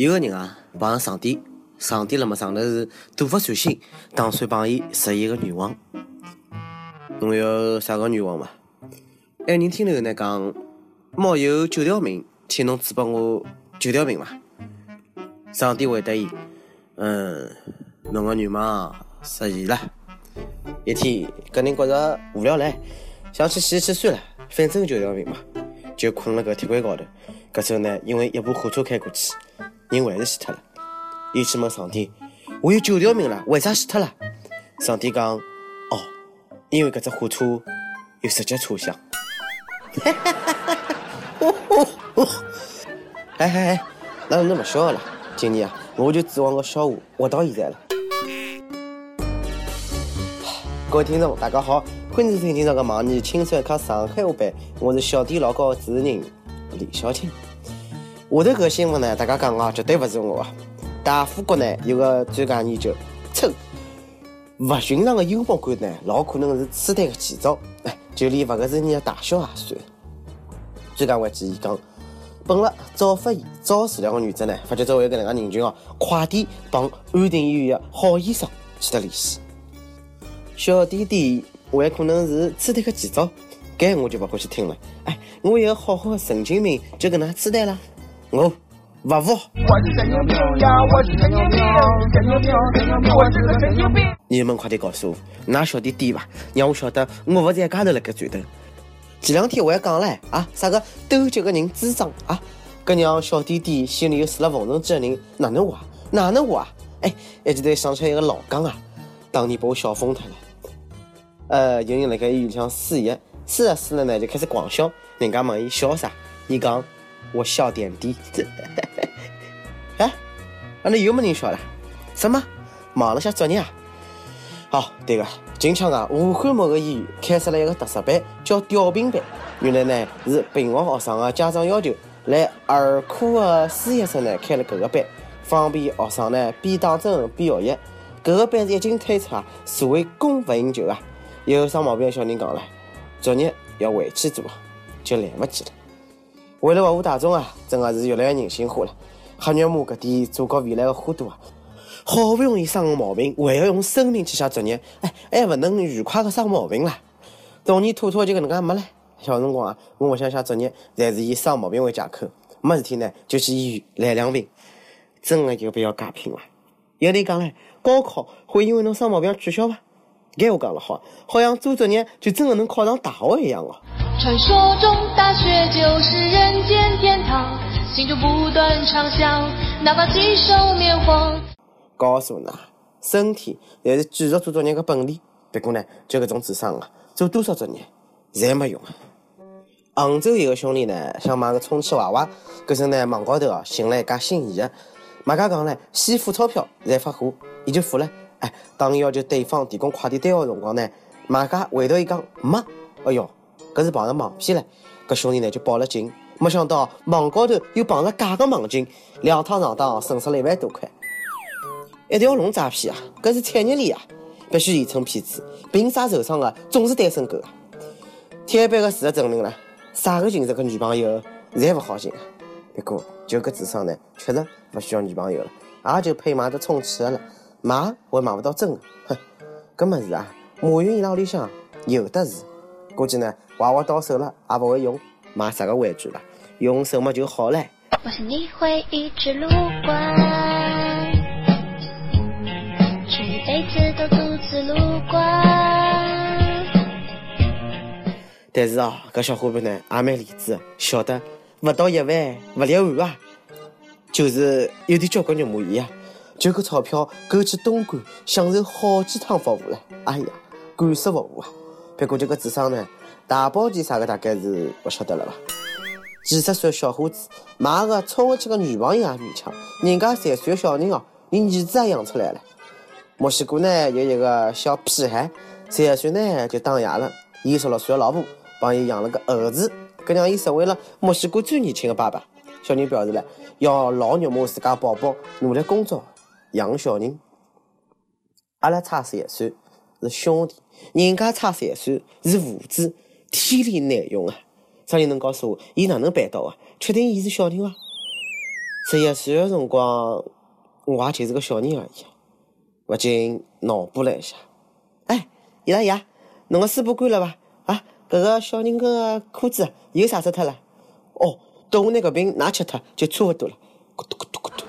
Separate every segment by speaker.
Speaker 1: 有个人啊碰上上帝，上帝辣么上头是大发善心，打算帮伊实现一个愿望。侬有啥个愿望伐？埃人听了呢讲，猫有九条命，请侬赐拨我九条命伐？上帝回答伊：嗯，侬个愿望实现了。一天，搿人觉着无聊唻，想去洗洗算了，反正九条命嘛，就困辣搿铁轨高头。搿时候呢，因为一部火车开过去。人还是死脱了，伊去问上帝：“我有九条命了，为啥死脱了？”上帝讲：“哦，因为搿只火车有十节车厢。”哈哈哈哈哈！哦哦哦！哎哎哎，哪能那么笑了？今年啊，我就指望个笑话活到现在了。各位听众，大家好，欢迎收听今朝个网易轻松一刻上海话版，我是小弟老高主持人李小青。下头搿新闻呢，大家讲啊，绝对勿是我啊。大富国呢有个专家研究称，勿寻常的幽默感呢，老可能是痴呆的前兆。哎，就连勿个是人的大小也算。专家还建议讲，本了早发现、早治疗的原则呢，发觉作为一个能介人群哦，快点帮安定医院的好医生取得联系。小弟弟还可能是痴呆的前兆，搿我就勿欢喜听了。哎，我一个好好的神经病就搿能痴呆了。我勿服！我是神经病呀！我是神经病，神经病，神经病，我是个神经病。你们快点告诉我，哪晓得点伐？让我晓得我勿在家头辣盖转头。前两天我还讲了啊，啥个斗鸡个人智障啊，搿让小弟弟心里有住了缝纫机的人哪能活？哪能活啊？哎，一记头想起一个老梗啊，当年把我笑疯脱了。呃，有人辣盖医院里向输液，输着输着呢就开始狂笑，人家问伊笑啥？伊讲。我笑点低，哎，那又没人笑了？什么？忙了下作业啊？好，对个，近腔啊，武汉某个医院开设了一个特色班，叫吊瓶班。原来呢是病危学生的家长要求，来儿科的实习生呢开了这个班，方便学生呢边打针边学习。这个班是一经推出啊，社会供不应求啊。有生毛病的小人讲了，作业要回去做，就来不及了。为了服务大众啊，真的是越来越人性化了。黑肉母搿点祖国未来的花朵啊，好不容易生个毛病，还要用生命去写作业，哎，还不能愉快的生毛病啦。童年拖拖就搿能介没了。小辰光啊，我勿想写作业，侪是以生毛病为借口，没事体呢就去医院来两病，真的有必要加拼了。有人讲嘞，高考会因为侬生毛病取消伐？搿我讲了好，好像做作业就真的能考上大学一样哦。传说中大学就是人间天堂，心中不断畅想，哪怕几首棉花。告诉㑚，身体才是继续做作业的本钱。不过呢，就搿种智商啊，做多少作业侪没用啊。杭州一个兄弟呢，想买个充气娃娃，搿时呢，网高头啊寻了一家心仪的，卖家讲呢，先付钞票再发货，伊就付了。哎，当要求对方提供快递单号辰光呢，卖家回头一讲没，哎哟。搿是碰上网骗了，搿兄弟呢就报了警，没想到网高头又碰着假个网警，两趟上当损失了一万多块。一条龙诈骗啊，搿是产业链啊，必须严惩骗子，凭啥受伤的总是单身狗啊？铁板的事实证明了，啥个寻着个女朋友侪勿好寻。不过就搿智商呢，确实勿需要女朋友了，也就配买得充气的了，买还买勿到真的，哼，搿么事啊，马云伊拉屋里向有的是。估计呢，娃娃到手了也不会用，买啥个玩具了？用手么就好了。我想你会一直路过，却一辈子都独自路过。但是啊，搿小伙伴呢也蛮理智，晓得勿到一万勿立案啊，就是有点交关肉麻意啊，就搿钞票够去东莞享受好几趟服务了。哎呀，感受服务啊！不过这个智商呢，大保健啥个大概是不晓得了吧？几十岁小伙子买个充不起个女朋友也勉强，人家三岁小人哦，连儿子也养出来了。墨西哥呢有一个小屁孩，三岁呢就当爷了，伊十六岁的老婆帮伊养了个儿子，搿让伊成为了墨西哥最年轻的爸爸。小人表示了，要老肉麻自家宝宝，努力工作养小人。阿拉差三岁。是兄弟，人家差三岁是父子，天理难容啊！啥人能告诉我，伊哪能办到啊？确定伊是小人伐？十一岁的辰光，我也就是个小人而已，不禁脑补了一下。哎，伊拉爷，侬个书包干了伐？啊，搿个小人个裤子又啥湿脱了？哦，等我拿搿瓶奶吃脱就差勿多了。咕嘟咕嘟咕嘟。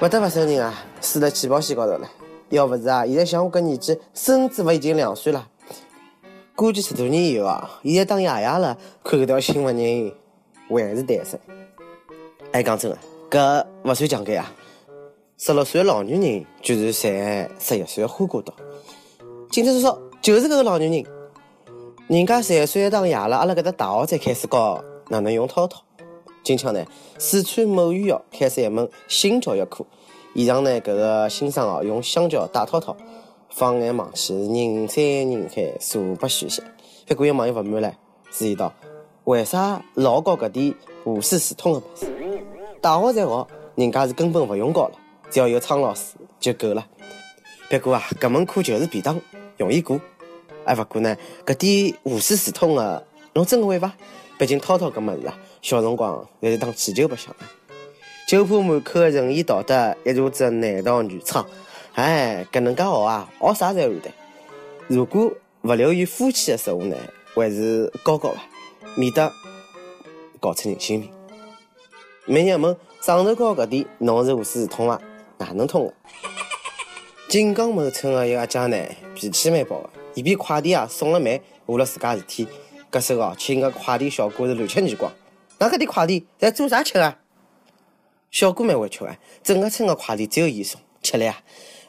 Speaker 1: 勿得勿承认啊，输辣起跑线高头了。要勿是啊，现在像我搿年纪，孙子勿已经两岁了。估计十多年以后啊，现在当爷爷了，看搿条新闻人还是单身。哎，讲真个，搿勿算强奸啊！十六岁老女人居然赚十一岁花骨朵，警察叔叔就是搿个老女人。人家十一岁当爷了，阿拉搿搭大学才开始教哪能用套套。今朝呢，四川某院校开设一门新教育课，现场呢搿个新生哦用香蕉打套套。放眼望去，人山人海，座不虚席。不过有网友不满了，质疑道：“为啥老教搿点无师自通的物事？大学在学，人家是根本勿用教了，只要有苍老师就够了。不过啊，搿门课就是便当，容易过。哎，勿过呢，搿点无师自通的，侬真会伐？毕竟滔滔搿物事啊，小辰光侪是当气球白相的，就怕满口的仁义道德，一下子男盗女娼。哎，搿能介学啊，学啥侪会得。如果勿留于夫妻的食物呢，还是教教伐，免得搞出人性命。每日问上头高搿点，侬是无师自通啊？哪能通的？锦江某村的一个阿姐呢，脾气蛮暴的，伊边快递啊送了慢，误了自家事体。搿时候，请个快递小哥是乱吃耳光。那搿点快递在做啥吃啊？小哥蛮会吃啊，整个村的快递只有伊送，吃力啊。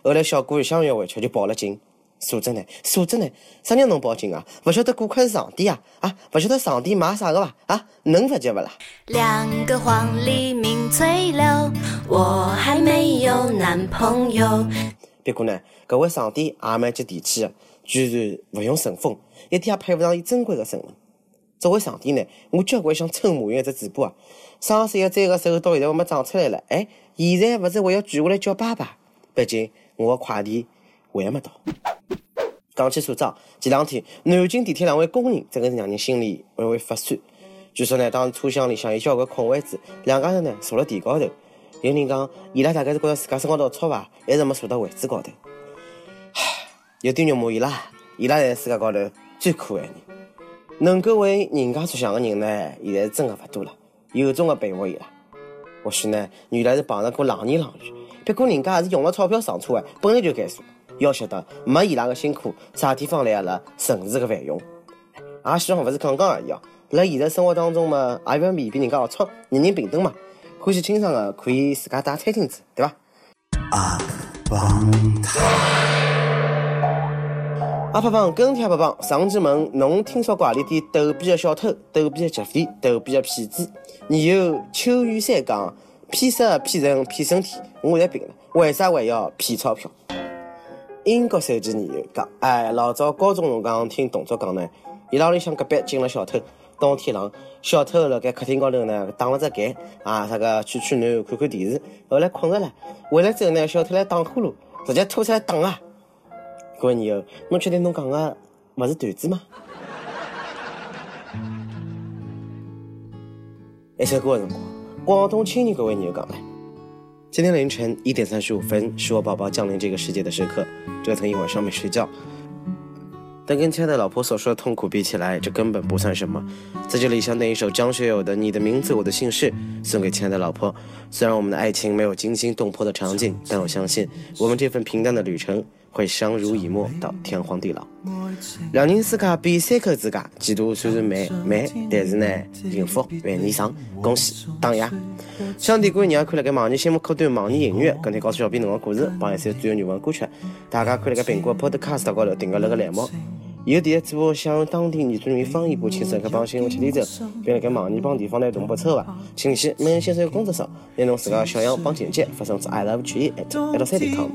Speaker 1: 后来小哥越想越委屈，就报了警。素质呢？素质呢？啥人能报警啊？勿晓得顾客是上帝啊？啊？勿晓得上帝买啥个伐？啊？能勿急勿啦？两个黄鹂鸣翠柳，我还没有男朋友。别过呢，搿位上帝也蛮接地气的，居然勿用顺丰，一点也配勿上伊珍贵的身份。作为上帝呢，我交关想抽马云一只嘴巴啊！双十一摘个手到现在还没长出来了，哎，现在勿是还要举下来叫爸爸？毕竟。我的快递还没到。讲起所长，前两天南京地铁两位工人真的是让人心里微微发酸。据说呢，当时车厢里向有交关空位子，两家人呢坐了地高头。有人讲，伊拉大概是觉得自家身高头粗吧，还是没坐到位置高头。唉，有点肉麻伊拉，伊拉才是世界高头最可爱的人。能够为人家着想的人呢，现在是真的不多了。有种的佩服伊拉。或许呢，原来是碰着过冷言冷语。不过人家还是用了钞票上车哎，本来就该说。要晓得，没伊拉个辛苦，啥地方来阿拉城市的繁荣？也希望勿是讲讲而已哦。辣现实生活当中嘛，也要比比人家龌龊，人人平等嘛。欢喜清爽个可以自家带餐巾纸，对伐？阿棒阿胖胖跟帖阿胖上期问侬听说过何里点逗比的小偷、逗比的劫匪、逗比的骗子？你有秋雨山讲。骗色、骗人、骗身体，我在病了，为啥还要骗钞票？英国手机女友讲，哎，老早高中辰光听同桌讲呢，伊拉屋里向隔壁进了小偷，当天冷，小偷辣盖客厅高头呢打了只盖，啊，啥个取取暖、看看电视，后来困着了，回来之后呢，小偷来打呼噜，直接拖出来打啊！各位女友，侬确定侬讲的勿是段子吗？一首歌的辰光。广东青年各位女友讲来，今天凌晨一点三十五分是我宝宝降临这个世界的时刻，折腾一晚上没睡觉。但跟亲爱的老婆所说的痛苦比起来，这根本不算什么。在这里想点一首张学友的《你的名字我的姓氏》，送给亲爱的老婆。虽然我们的爱情没有惊心动魄的场景，但我相信我们这份平淡的旅程。会相濡以沫到天荒地老。两人世界比三口之家，前途虽然慢慢，但是呢，幸福万年长。恭喜当爷！想点歌，你也可以在网易新闻客端网易音乐跟你告诉小编侬个故事，帮一首最有缘分歌曲。大家可以在苹果 Podcast 高头订阅那个栏目。有第一组想用当地原住民方言播轻松一刻帮新闻七点钟，并辣盖网易帮地方台同步策划，请联系门先生工作室，拿侬自家小样帮简介发送至 i love 曲艺 at 一六三点 com。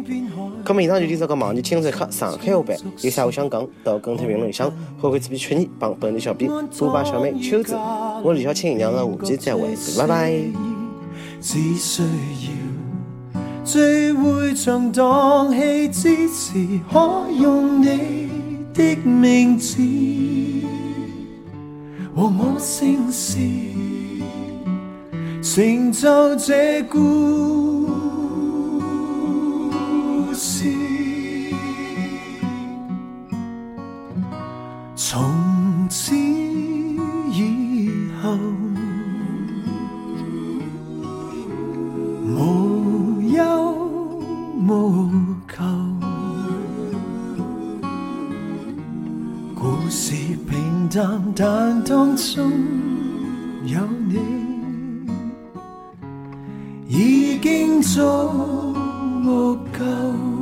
Speaker 1: 那么以上就是这个网易轻松一刻上海话版，有啥话想讲，到跟帖评论里向，后悔只比去年帮本地小编多把小妹秋子，我李小青娘的下期再会，拜拜。只需要聚会场荡气之时，可用你。的名字和我姓氏，
Speaker 2: 成就这故事。淡，但当中有你，已经足够。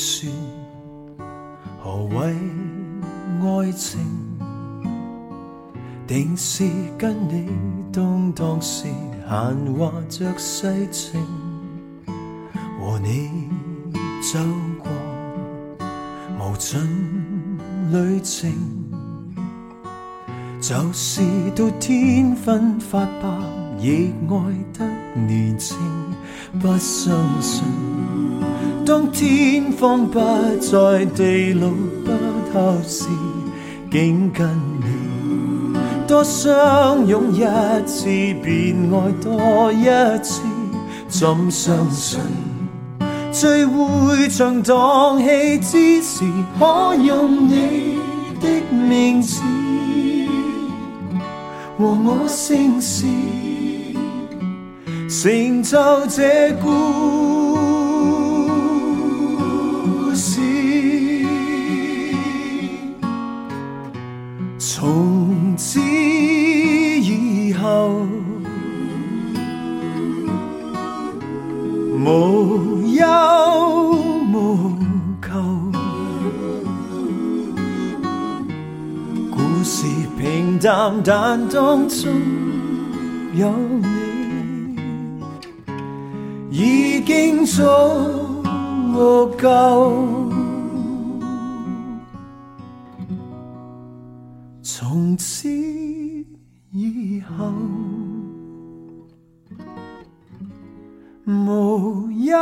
Speaker 2: 说何谓爱情，定是跟你当当时闲话着世情，和你走过无尽旅程，就是到天昏发白，亦爱得年轻，不相信。当天荒不再，地老不透时，竟跟你多相拥一次，便爱多一次。怎相信聚会像荡气之时，可用你的名字和我姓氏，成就这故。无忧无求。故事平淡，但当中有你，已经足够。从此以后，无忧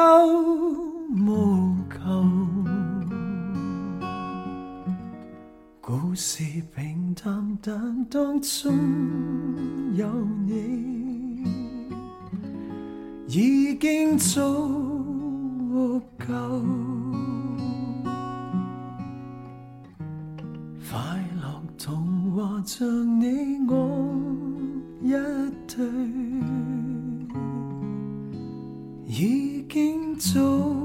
Speaker 2: 无求。故事平淡，但当中有你，已经足够。快乐童话像你我一对，经足。